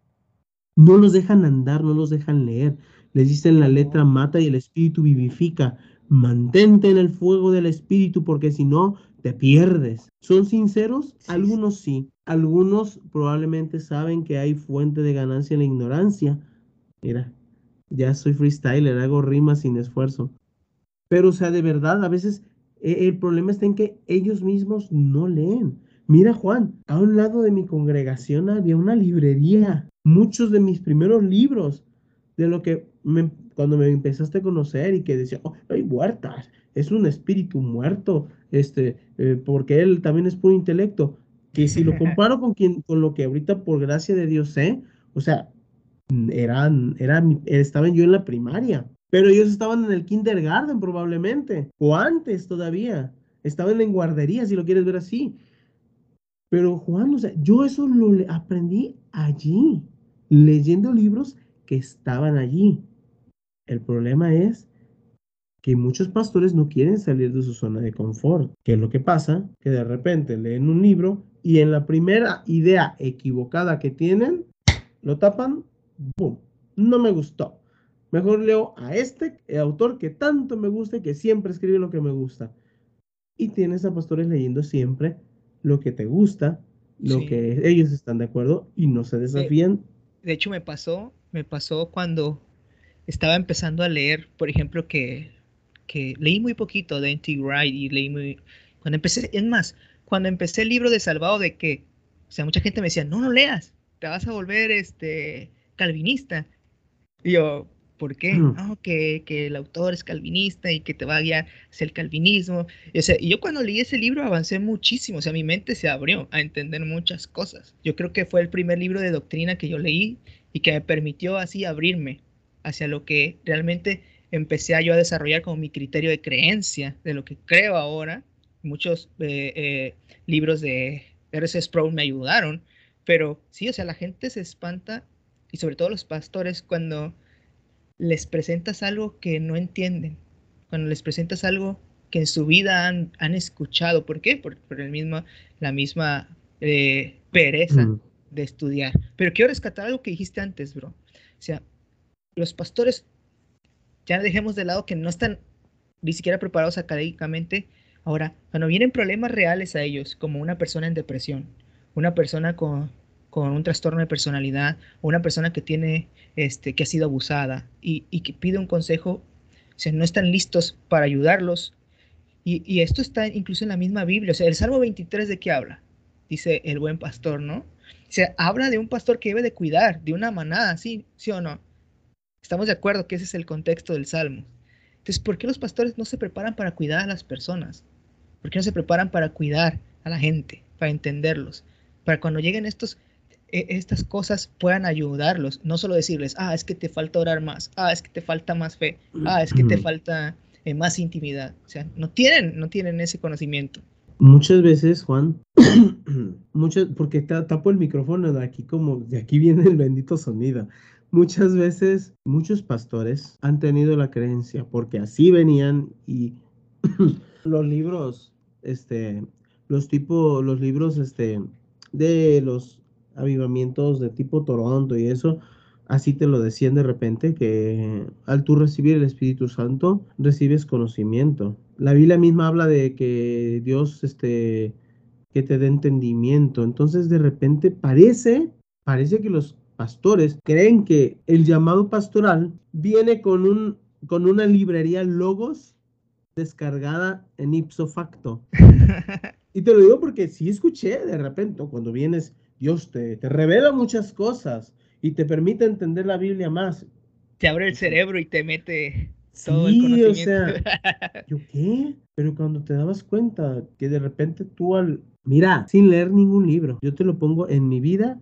No los dejan andar, no los dejan leer. Les dicen la letra mata y el espíritu vivifica. Mantente en el fuego del espíritu porque si no, te pierdes. ¿Son sinceros? Algunos sí. Algunos probablemente saben que hay fuente de ganancia en la ignorancia. Mira, ya soy freestyler, hago rimas sin esfuerzo. Pero, o sea, de verdad, a veces eh, el problema está en que ellos mismos no leen. Mira, Juan, a un lado de mi congregación había una librería. Muchos de mis primeros libros de lo que cuando me empezaste a conocer y que decía, oh, hay muertas, es un espíritu muerto, este, eh, porque él también es puro intelecto. Que si lo comparo con, quien, con lo que ahorita por gracia de Dios sé, o sea, eran, eran, estaban yo en la primaria, pero ellos estaban en el kindergarten probablemente, o antes todavía, estaban en guardería, si lo quieres ver así. Pero Juan, o sea, yo eso lo aprendí allí, leyendo libros que estaban allí. El problema es que muchos pastores no quieren salir de su zona de confort. ¿Qué es lo que pasa? Que de repente leen un libro y en la primera idea equivocada que tienen, lo tapan, ¡boom! No me gustó. Mejor leo a este autor que tanto me gusta y que siempre escribe lo que me gusta. Y tienes a pastores leyendo siempre lo que te gusta, lo que ellos están de acuerdo y no se desafían. de hecho, me pasó me pasó cuando estaba empezando a leer, por ejemplo, que, que leí muy poquito de N.T. Wright y leí muy... Cuando empecé, es más, cuando empecé el libro de Salvado de que, o sea, mucha gente me decía, no, no leas, te vas a volver este calvinista. Y yo, ¿por qué? No, que, que, el autor es calvinista y que te va a guiar hacia el calvinismo. Y, o sea, y yo cuando leí ese libro avancé muchísimo, o sea, mi mente se abrió a entender muchas cosas. Yo creo que fue el primer libro de doctrina que yo leí y que me permitió así abrirme hacia lo que realmente empecé a yo a desarrollar como mi criterio de creencia, de lo que creo ahora. Muchos eh, eh, libros de R.C. Sproul me ayudaron, pero sí, o sea, la gente se espanta y sobre todo los pastores cuando les presentas algo que no entienden, cuando les presentas algo que en su vida han, escuchado. ¿Por qué? Por, el mismo, la misma eh, pereza. Mm de estudiar. Pero quiero rescatar algo que dijiste antes, bro. O sea, los pastores, ya dejemos de lado que no están ni siquiera preparados académicamente. Ahora, cuando vienen problemas reales a ellos, como una persona en depresión, una persona con, con un trastorno de personalidad, o una persona que tiene, este, que ha sido abusada y, y que pide un consejo, o sea, no están listos para ayudarlos. Y, esto está incluso en la misma Biblia. O sea, el Salmo 23 de qué habla? Dice el buen pastor, ¿no? Se habla de un pastor que debe de cuidar, de una manada, ¿sí? ¿Sí o no? Estamos de acuerdo que ese es el contexto del Salmo. Entonces, ¿por qué los pastores no se preparan para cuidar a las personas? ¿Por qué no se preparan para cuidar a la gente, para entenderlos? Para cuando lleguen estos, e, estas cosas puedan ayudarlos, no solo decirles, ah, es que te falta orar más, ah, es que te falta más fe, ah, es que te falta eh, más intimidad. O sea, no tienen, no tienen ese conocimiento. Muchas veces, Juan, muchas, porque tapo el micrófono de aquí como, de aquí viene el bendito sonido. Muchas veces, muchos pastores han tenido la creencia, porque así venían y los libros, este, los tipo, los libros, este, de los avivamientos de tipo Toronto y eso, así te lo decían de repente, que al tú recibir el Espíritu Santo, recibes conocimiento. La Biblia misma habla de que Dios, este, que te dé entendimiento. Entonces, de repente parece, parece que los pastores creen que el llamado pastoral viene con un, con una librería Logos descargada en ipso facto. y te lo digo porque sí escuché de repente, cuando vienes, Dios te, te revela muchas cosas y te permite entender la Biblia más. Te abre el cerebro y te mete todo el conocimiento. O sea, ¿yo qué? Pero cuando te dabas cuenta que de repente tú al... Mira, sin leer ningún libro, yo te lo pongo en mi vida,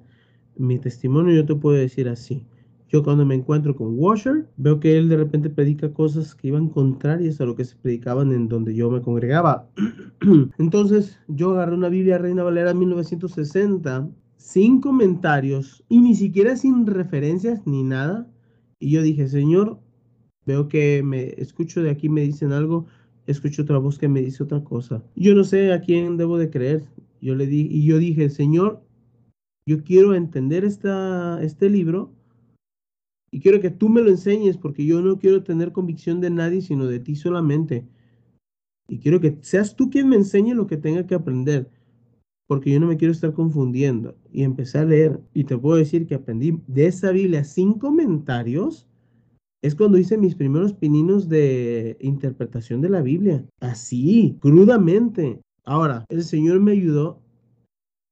mi testimonio, yo te puedo decir así. Yo cuando me encuentro con Washer, veo que él de repente predica cosas que iban contrarias a lo que se predicaban en donde yo me congregaba. Entonces yo agarré una Biblia Reina Valera 1960 sin comentarios y ni siquiera sin referencias ni nada. Y yo dije, Señor, veo que me escucho de aquí, me dicen algo, escucho otra voz que me dice otra cosa. Yo no sé a quién debo de creer. Yo le di y yo dije, Señor, yo quiero entender este libro y quiero que tú me lo enseñes porque yo no quiero tener convicción de nadie, sino de ti solamente. Y quiero que seas tú quien me enseñe lo que tenga que aprender porque yo no me quiero estar confundiendo. Y empecé a leer y te puedo decir que aprendí de esa Biblia sin comentarios. Es cuando hice mis primeros pininos de interpretación de la Biblia. Así, crudamente. Ahora, el Señor me ayudó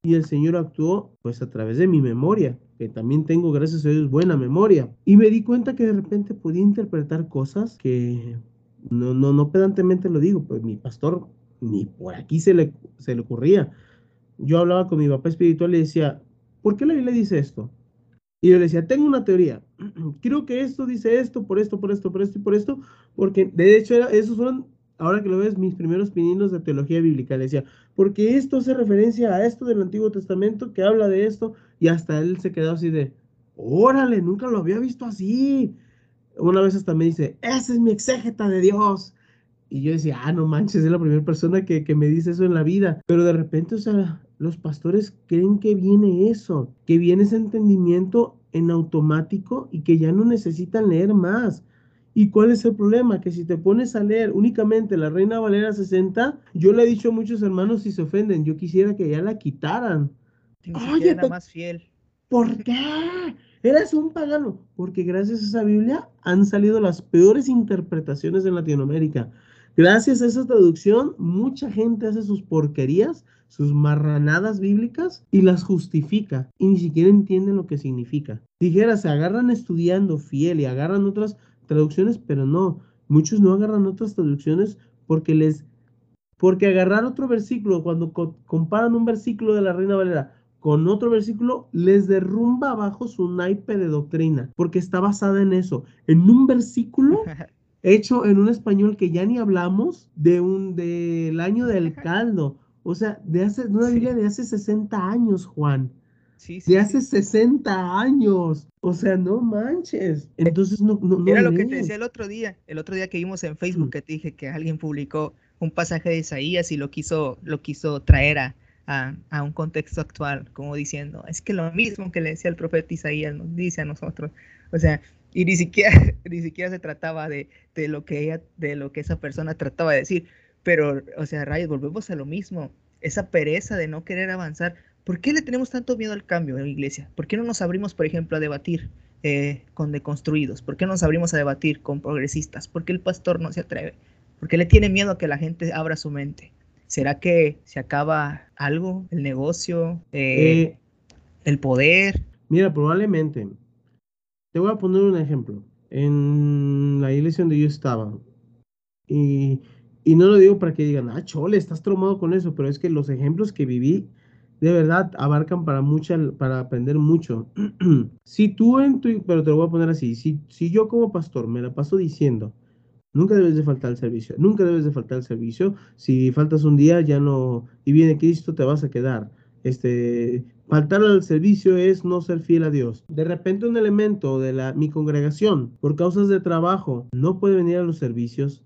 y el Señor actuó pues a través de mi memoria, que también tengo, gracias a Dios, buena memoria. Y me di cuenta que de repente podía interpretar cosas que no, no, no pedantemente lo digo, pues mi pastor ni por aquí se le, se le ocurría yo hablaba con mi papá espiritual y decía, ¿por qué la Biblia dice esto? Y yo le decía, tengo una teoría. Creo que esto dice esto, por esto, por esto, por esto y por esto, porque de hecho esos fueron, ahora que lo ves, mis primeros pininos de teología bíblica. Le decía, porque esto hace referencia a esto del Antiguo Testamento que habla de esto, y hasta él se quedó así de, órale, nunca lo había visto así. Una vez hasta me dice, ese es mi exégeta de Dios. Y yo decía, ah, no manches, es la primera persona que, que me dice eso en la vida. Pero de repente, o sea, los pastores creen que viene eso, que viene ese entendimiento en automático y que ya no necesitan leer más. ¿Y cuál es el problema? Que si te pones a leer únicamente la Reina Valera 60, yo le he dicho a muchos hermanos si se ofenden, yo quisiera que ya la quitaran. Oye, más fiel. ¿Por qué? Eres un pagano. Porque gracias a esa Biblia han salido las peores interpretaciones en Latinoamérica. Gracias a esa traducción, mucha gente hace sus porquerías, sus marranadas bíblicas y las justifica y ni siquiera entienden lo que significa. Dijera, se agarran estudiando fiel y agarran otras traducciones, pero no, muchos no agarran otras traducciones porque les porque agarrar otro versículo cuando comparan un versículo de la Reina Valera con otro versículo les derrumba abajo su naipe de doctrina, porque está basada en eso, en un versículo hecho en un español que ya ni hablamos de un del año del caldo, o sea, de hace una Biblia de hace 60 años, Juan. Sí, sí, de hace 60 años. O sea, no manches. Entonces no, no, Era lo que te decía el otro día, el otro día que vimos en Facebook que te dije que alguien publicó un pasaje de Isaías y lo quiso, lo quiso traer a, a, a, un contexto actual, como diciendo, es que lo mismo que le decía el profeta Isaías nos dice a nosotros. O sea, y ni siquiera, ni siquiera se trataba de, de, lo que ella, de lo que esa persona trataba de decir. Pero, o sea, Rayos, volvemos a lo mismo. Esa pereza de no querer avanzar. ¿Por qué le tenemos tanto miedo al cambio en la iglesia? ¿Por qué no nos abrimos, por ejemplo, a debatir eh, con deconstruidos? ¿Por qué no nos abrimos a debatir con progresistas? ¿Por qué el pastor no se atreve? ¿Por qué le tiene miedo a que la gente abra su mente? ¿Será que se acaba algo? ¿El negocio? Eh, eh, ¿El poder? Mira, probablemente. Te voy a poner un ejemplo. En la iglesia donde yo estaba, y, no lo digo para que digan, ah, chole, estás traumado con eso, pero es que los ejemplos que viví de verdad abarcan para mucha, para aprender mucho. si tú en tu, pero te lo voy a poner así, si, si yo como pastor me la paso diciendo, nunca debes de faltar al servicio, nunca debes de faltar al servicio, si faltas un día ya no, y viene Cristo, te vas a quedar. Este, faltar al servicio es no ser fiel a Dios. De repente un elemento de la, mi congregación, por causas de trabajo, no puede venir a los servicios,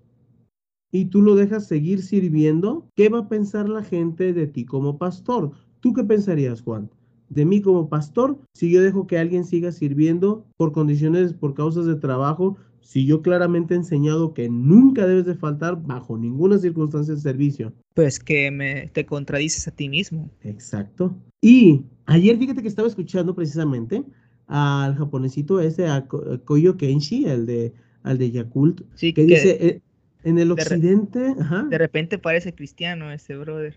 y tú lo dejas seguir sirviendo, ¿qué va a pensar la gente de ti como pastor? ¿Tú qué pensarías, Juan? De mí como pastor, si yo dejo que alguien siga sirviendo por condiciones, por causas de trabajo, si yo claramente he enseñado que nunca debes de faltar bajo ninguna circunstancia de servicio. Pues que me, te contradices a ti mismo. Exacto. Y ayer fíjate que estaba escuchando precisamente al japonesito ese, a Koyo Kenshi, el de, al de Yakult, Sí, que, dice, eh, en el de re- occidente, ajá, De repente parece cristiano ese brother.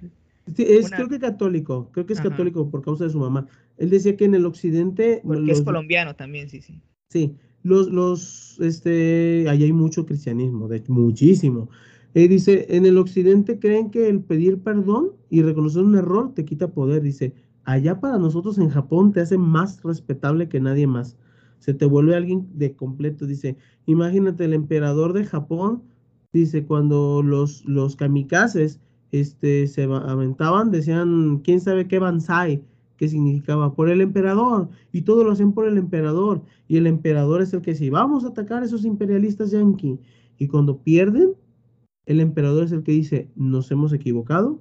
Sí, es Una- creo que católico, creo que es Ajá. católico por causa de su mamá. Él decía que en el occidente, Porque es colombiano también, sí, sí. sí, los, los, este, ahí hay mucho cristianismo, de muchísimo. Eh, dice, en el occidente creen que el pedir perdón y reconocer un error te quita poder. Dice, allá para nosotros en Japón te hace más respetable que nadie más. Se te vuelve alguien de completo. Dice, imagínate el emperador de Japón, dice, cuando los, los kamikazes este, se aventaban, decían, quién sabe qué Bansai, que significaba por el emperador, y todo lo hacen por el emperador, y el emperador es el que dice, vamos a atacar a esos imperialistas yanqui, y cuando pierden, el emperador es el que dice, nos hemos equivocado,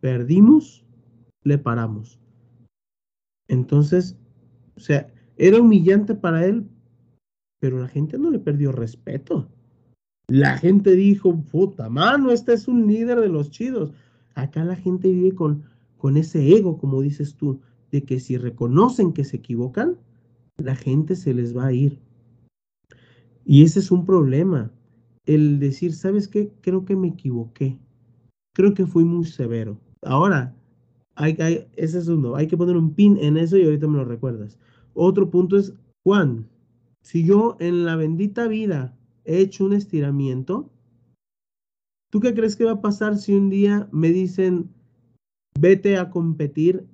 perdimos, le paramos. Entonces, o sea, era humillante para él, pero la gente no le perdió respeto. La gente dijo, puta mano, este es un líder de los chidos. Acá la gente vive con, con ese ego, como dices tú, de que si reconocen que se equivocan, la gente se les va a ir. Y ese es un problema. El decir, ¿sabes qué? Creo que me equivoqué. Creo que fui muy severo. Ahora, hay, hay, ese es uno. Hay que poner un pin en eso y ahorita me lo recuerdas. Otro punto es, Juan, si yo en la bendita vida he hecho un estiramiento, ¿tú qué crees que va a pasar si un día me dicen, vete a competir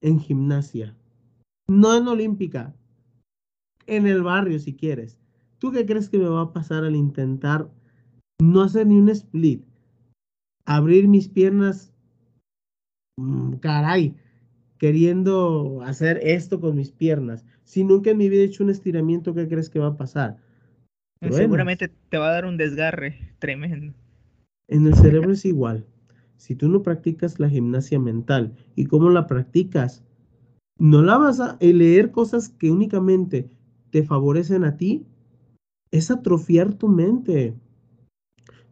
en gimnasia? No en olímpica, en el barrio si quieres. ¿Tú qué crees que me va a pasar al intentar no hacer ni un split? Abrir mis piernas, mm, caray, queriendo hacer esto con mis piernas. Si nunca en mi vida he hecho un estiramiento, ¿qué crees que va a pasar? Seguramente te va a dar un desgarre tremendo. En el cerebro es igual. Si tú no practicas la gimnasia mental y cómo la practicas, no la vas a el leer cosas que únicamente te favorecen a ti, es atrofiar tu mente.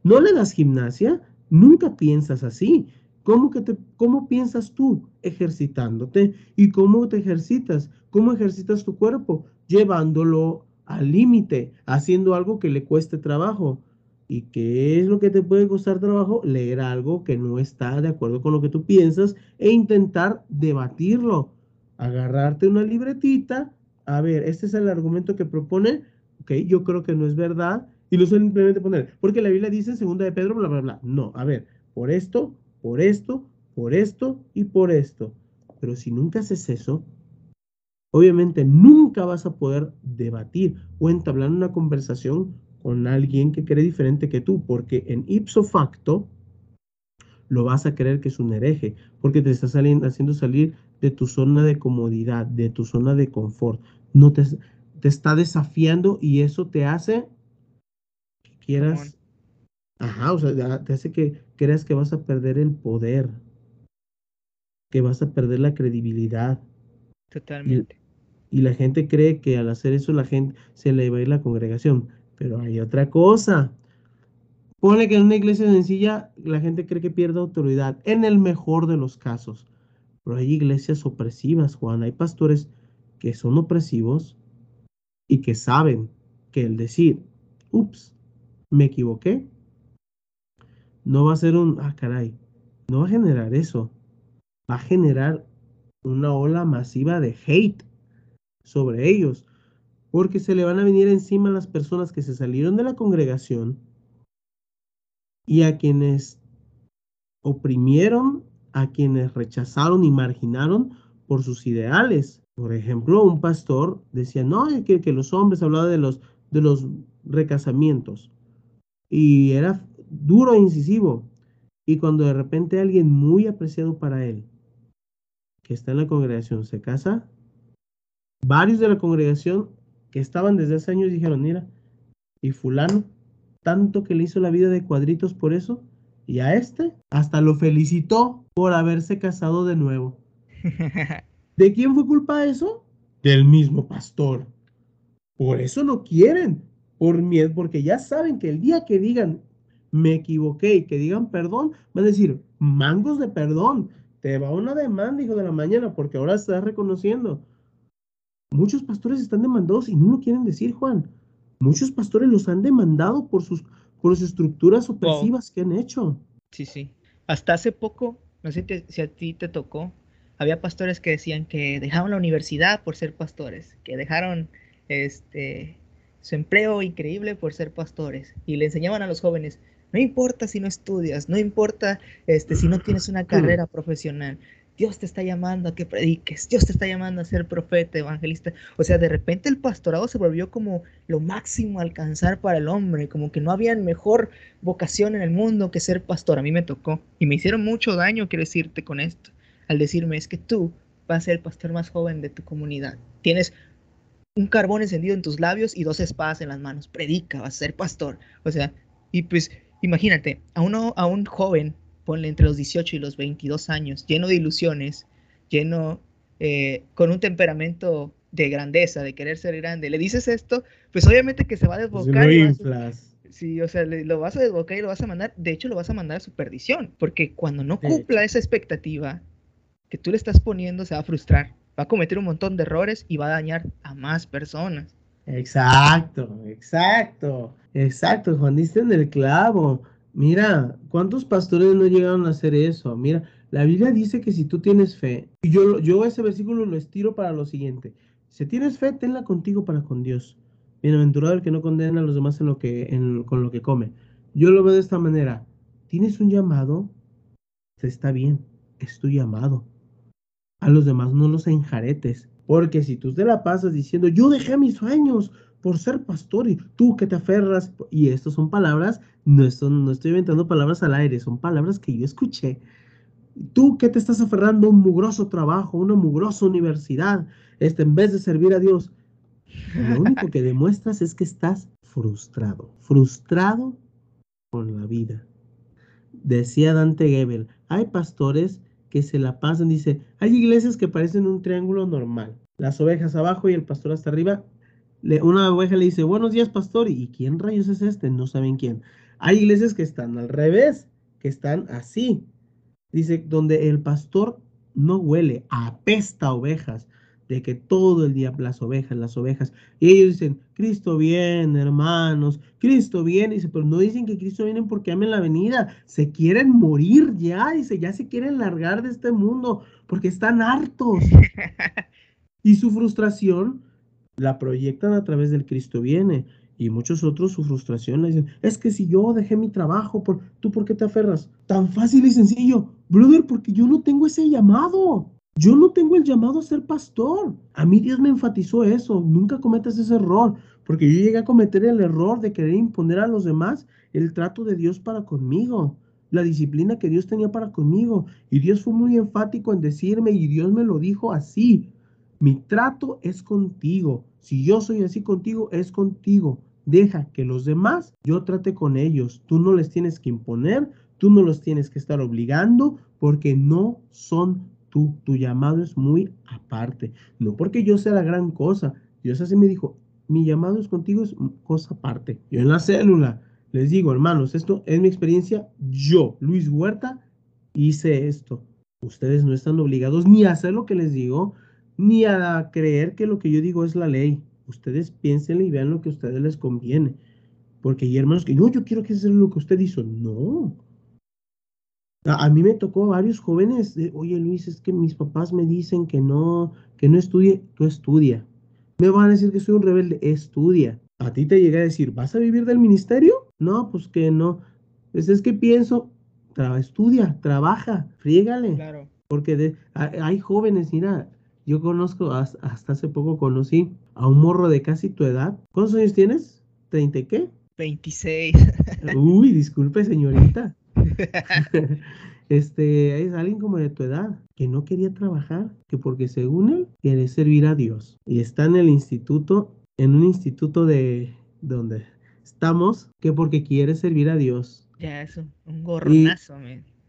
No le das gimnasia, nunca piensas así. ¿Cómo, que te, ¿Cómo piensas tú? Ejercitándote. ¿Y cómo te ejercitas? ¿Cómo ejercitas tu cuerpo? Llevándolo al límite, haciendo algo que le cueste trabajo. ¿Y qué es lo que te puede costar trabajo? Leer algo que no está de acuerdo con lo que tú piensas e intentar debatirlo. Agarrarte una libretita. A ver, este es el argumento que propone. Ok, yo creo que no es verdad. Y no simplemente poner, porque la Biblia dice en segunda de Pedro, bla, bla, bla. No, a ver, por esto, por esto, por esto y por esto. Pero si nunca haces eso, obviamente nunca vas a poder debatir o entablar una conversación con alguien que cree diferente que tú, porque en ipso facto lo vas a creer que es un hereje, porque te está saliendo, haciendo salir de tu zona de comodidad, de tu zona de confort. No te, te está desafiando y eso te hace que quieras, ajá, o sea, te hace que creas que vas a perder el poder, que vas a perder la credibilidad. Totalmente. Y, la gente cree que al hacer eso la gente se le va a ir la congregación. Pero hay otra cosa. Pone que en una iglesia sencilla la gente cree que pierde autoridad, en el mejor de los casos. Pero hay iglesias opresivas, Juan. Hay pastores que son opresivos y que saben que el decir, ups, me equivoqué, no va a ser un, ah, caray, no va a generar eso. Va a generar una ola masiva de hate sobre ellos porque se le van a venir encima las personas que se salieron de la congregación y a quienes oprimieron a quienes rechazaron y marginaron por sus ideales. Por ejemplo, un pastor decía, no, que, los hombres hablaba de los, de los recasamientos. Y era duro e incisivo. Y cuando de repente alguien muy apreciado para él, que está en la congregación, se casa, varios de la congregación que estaban desde hace años dijeron, mira, y fulano, tanto que le hizo la vida de cuadritos por eso, y a este hasta lo felicitó por haberse casado de nuevo. ¿De quién fue culpa eso? Del mismo pastor. Por eso no quieren, por miedo, porque ya saben que el día que digan me equivoqué y que digan perdón, van a decir mangos de perdón. Te va una demanda, hijo de la mañana, porque ahora estás reconociendo. Muchos pastores están demandados y no lo quieren decir, Juan. Muchos pastores los han demandado por sus, por sus estructuras opresivas que han hecho. Sí, sí. Hasta hace poco, no sé si a ti te tocó, había pastores que decían que dejaron la universidad por ser pastores, que dejaron este su empleo increíble por ser pastores y le enseñaban a los jóvenes, no importa si no estudias, no importa este si no tienes una carrera profesional, Dios te está llamando a que prediques, Dios te está llamando a ser profeta, evangelista. O sea, de repente el pastorado se volvió como lo máximo a alcanzar para el hombre, como que no había mejor vocación en el mundo que ser pastor. A mí me tocó y me hicieron mucho daño, quiero decirte con esto, al decirme es que tú vas a ser el pastor más joven de tu comunidad. Tienes un carbón encendido en tus labios y dos espadas en las manos. Predica, vas a ser pastor. O sea, y pues imagínate, a, uno, a un joven ponle entre los 18 y los 22 años, lleno de ilusiones, lleno eh, con un temperamento de grandeza, de querer ser grande, le dices esto, pues obviamente que se va a pues desbocar. sí, o sea, lo vas a desbocar y lo vas a mandar, de hecho lo vas a mandar a su perdición, porque cuando no cumpla esa expectativa que tú le estás poniendo, se va a frustrar, va a cometer un montón de errores y va a dañar a más personas. Exacto, exacto, exacto, Juan, diste en el clavo. Mira, ¿cuántos pastores no llegaron a hacer eso? Mira, la Biblia dice que si tú tienes fe, y yo, yo ese versículo lo estiro para lo siguiente. Si tienes fe, tenla contigo para con Dios. Bienaventurado el que no condena a los demás en lo que, en, con lo que come. Yo lo veo de esta manera. Tienes un llamado, está bien, es tu llamado. A los demás no los enjaretes. Porque si tú te la pasas diciendo, yo dejé mis sueños, por ser pastor y tú que te aferras, y estas son palabras, no, no estoy inventando palabras al aire, son palabras que yo escuché. Tú que te estás aferrando a un mugroso trabajo, una mugrosa universidad, este, en vez de servir a Dios, lo único que demuestras es que estás frustrado, frustrado con la vida. Decía Dante Gebel, hay pastores que se la pasan, dice, hay iglesias que parecen un triángulo normal, las ovejas abajo y el pastor hasta arriba, una oveja le dice, buenos días, pastor. ¿Y quién rayos es este? No saben quién. Hay iglesias que están al revés, que están así. Dice, donde el pastor no huele, apesta ovejas, de que todo el día las ovejas, las ovejas. Y ellos dicen, Cristo viene, hermanos, Cristo viene. Dice, pero no dicen que Cristo viene porque amen la venida. Se quieren morir ya, dice, ya se quieren largar de este mundo porque están hartos. y su frustración la proyectan a través del Cristo viene. Y muchos otros su frustración le dicen, es que si yo dejé mi trabajo, por, ¿tú por qué te aferras? Tan fácil y sencillo. Brother, porque yo no tengo ese llamado. Yo no tengo el llamado a ser pastor. A mí Dios me enfatizó eso. Nunca cometas ese error. Porque yo llegué a cometer el error de querer imponer a los demás el trato de Dios para conmigo. La disciplina que Dios tenía para conmigo. Y Dios fue muy enfático en decirme y Dios me lo dijo así. Mi trato es contigo. Si yo soy así contigo, es contigo. Deja que los demás yo trate con ellos. Tú no les tienes que imponer, tú no los tienes que estar obligando porque no son tú. Tu llamado es muy aparte. No porque yo sea la gran cosa. Dios así me dijo, mi llamado es contigo, es cosa aparte. Yo en la célula les digo, hermanos, esto es mi experiencia. Yo, Luis Huerta, hice esto. Ustedes no están obligados ni a hacer lo que les digo, ni a creer que lo que yo digo es la ley. Ustedes piensen y vean lo que a ustedes les conviene. Porque hay hermanos que, no, yo quiero que sea lo que usted hizo. No. A, mí me tocó varios jóvenes, de, oye Luis, es que mis papás me dicen que no, que no estudie, tú estudia. Me van a decir que soy un rebelde, estudia. A ti te llega a decir, ¿vas a vivir del ministerio? No, pues que no. Pues es que pienso, estudia, trabaja, frígale. Claro. Porque de, hay jóvenes, mira, yo conozco, hasta hace poco conocí a un morro de casi tu edad. ¿Cuántos años tienes? ¿30 qué? 26. Uy, disculpe, señorita. este, es alguien como de tu edad que no quería trabajar, que porque según él quiere servir a Dios. Y está en el instituto, en un instituto de donde estamos, que porque quiere servir a Dios. Ya, es un, gorronazo,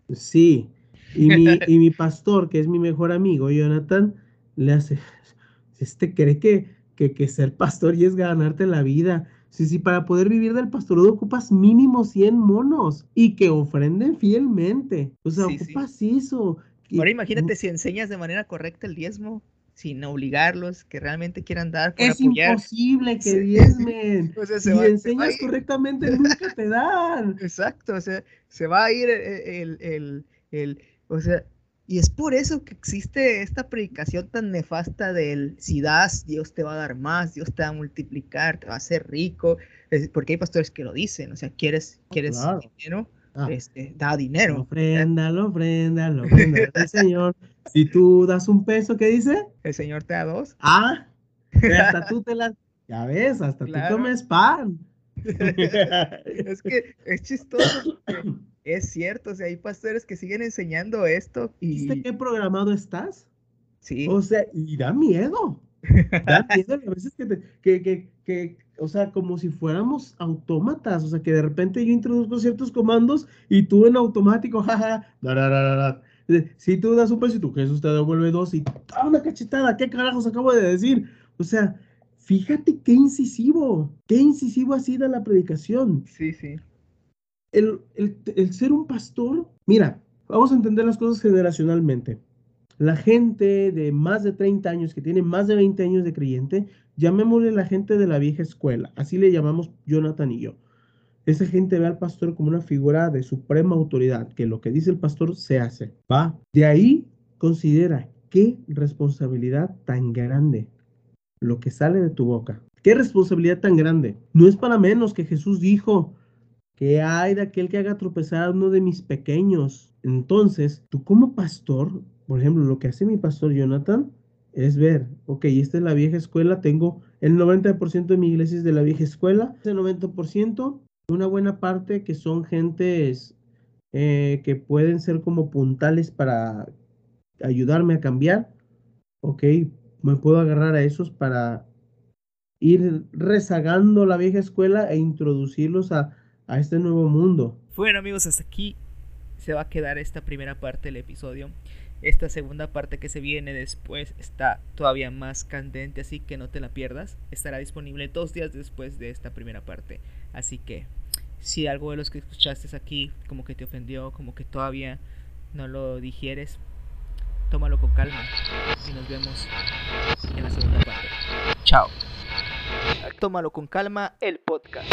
Sí. Y mi, y mi pastor, que es mi mejor amigo, Jonathan, le hace, este cree que, que, que ser pastor y es ganarte la vida. Sí, sí, para poder vivir del pastorado ocupas mínimo 100 monos y que ofrenden fielmente. O sea, ocupas eso. Ahora imagínate si enseñas de manera correcta el diezmo, sin obligarlos, que realmente quieran dar. Por es imposible que diezmen. si enseñas correctamente, nunca te dan. Exacto, o sea, se va a ir el, el, el o sea, y es por eso que existe esta predicación tan nefasta del si das, Dios te va a dar más, Dios te va a multiplicar, te va a hacer rico. porque hay pastores que lo dicen, o sea, quieres, oh, quieres dinero, ah. este, da dinero. Ofrenda, lo ofrenda, lo ofrenda el Señor. Si tú das un peso, ¿qué dice? El Señor te da dos. Ah, hasta tú te las, ya ves, hasta tú comes pan. es que es chistoso. Es cierto, o sea, hay pastores que siguen enseñando esto y... ¿Viste qué programado estás? Sí. O sea, y da miedo. Da miedo a veces que, que, que, que, o sea, como si fuéramos autómatas, o sea, que de repente yo introduzco ciertos comandos y tú en automático, jaja, si tú das un peso y tú Jesús te devuelve dos y ¡ah, una cachetada! ¿Qué carajos acabo de decir? O sea, fíjate qué incisivo, qué incisivo ha sido la predicación. Sí, sí el, ser un pastor, mira, vamos a entender las cosas generacionalmente. La gente de más de 30 años, que tiene más de 20 años de creyente, llamémosle la gente de la vieja escuela, así le llamamos Jonathan y yo. Esa gente ve al pastor como una figura de suprema autoridad, que lo que dice el pastor se hace. Va. De ahí considera qué responsabilidad tan grande lo que sale de tu boca. Qué responsabilidad tan grande. No es para menos que Jesús dijo, que hay de aquel que haga tropezar a uno de mis pequeños. Entonces, tú como pastor, por ejemplo, lo que hace mi pastor Jonathan es ver, ok, esta es la vieja escuela, tengo el 90% de mi iglesia es de la vieja escuela, ese 90%, una buena parte que son gentes eh, que pueden ser como puntales para ayudarme a cambiar, ok, me puedo agarrar a esos para ir rezagando la vieja escuela e introducirlos a, a este nuevo mundo. Bueno amigos, hasta aquí se va a quedar esta primera parte del episodio. Esta segunda parte que se viene después está todavía más candente, así que no te la pierdas. Estará disponible dos días después de esta primera parte. Así que si algo de los que escuchaste aquí como que te ofendió, como que todavía no lo digieres, tómalo con calma y nos vemos en la segunda parte. Chao. Tómalo con calma el podcast.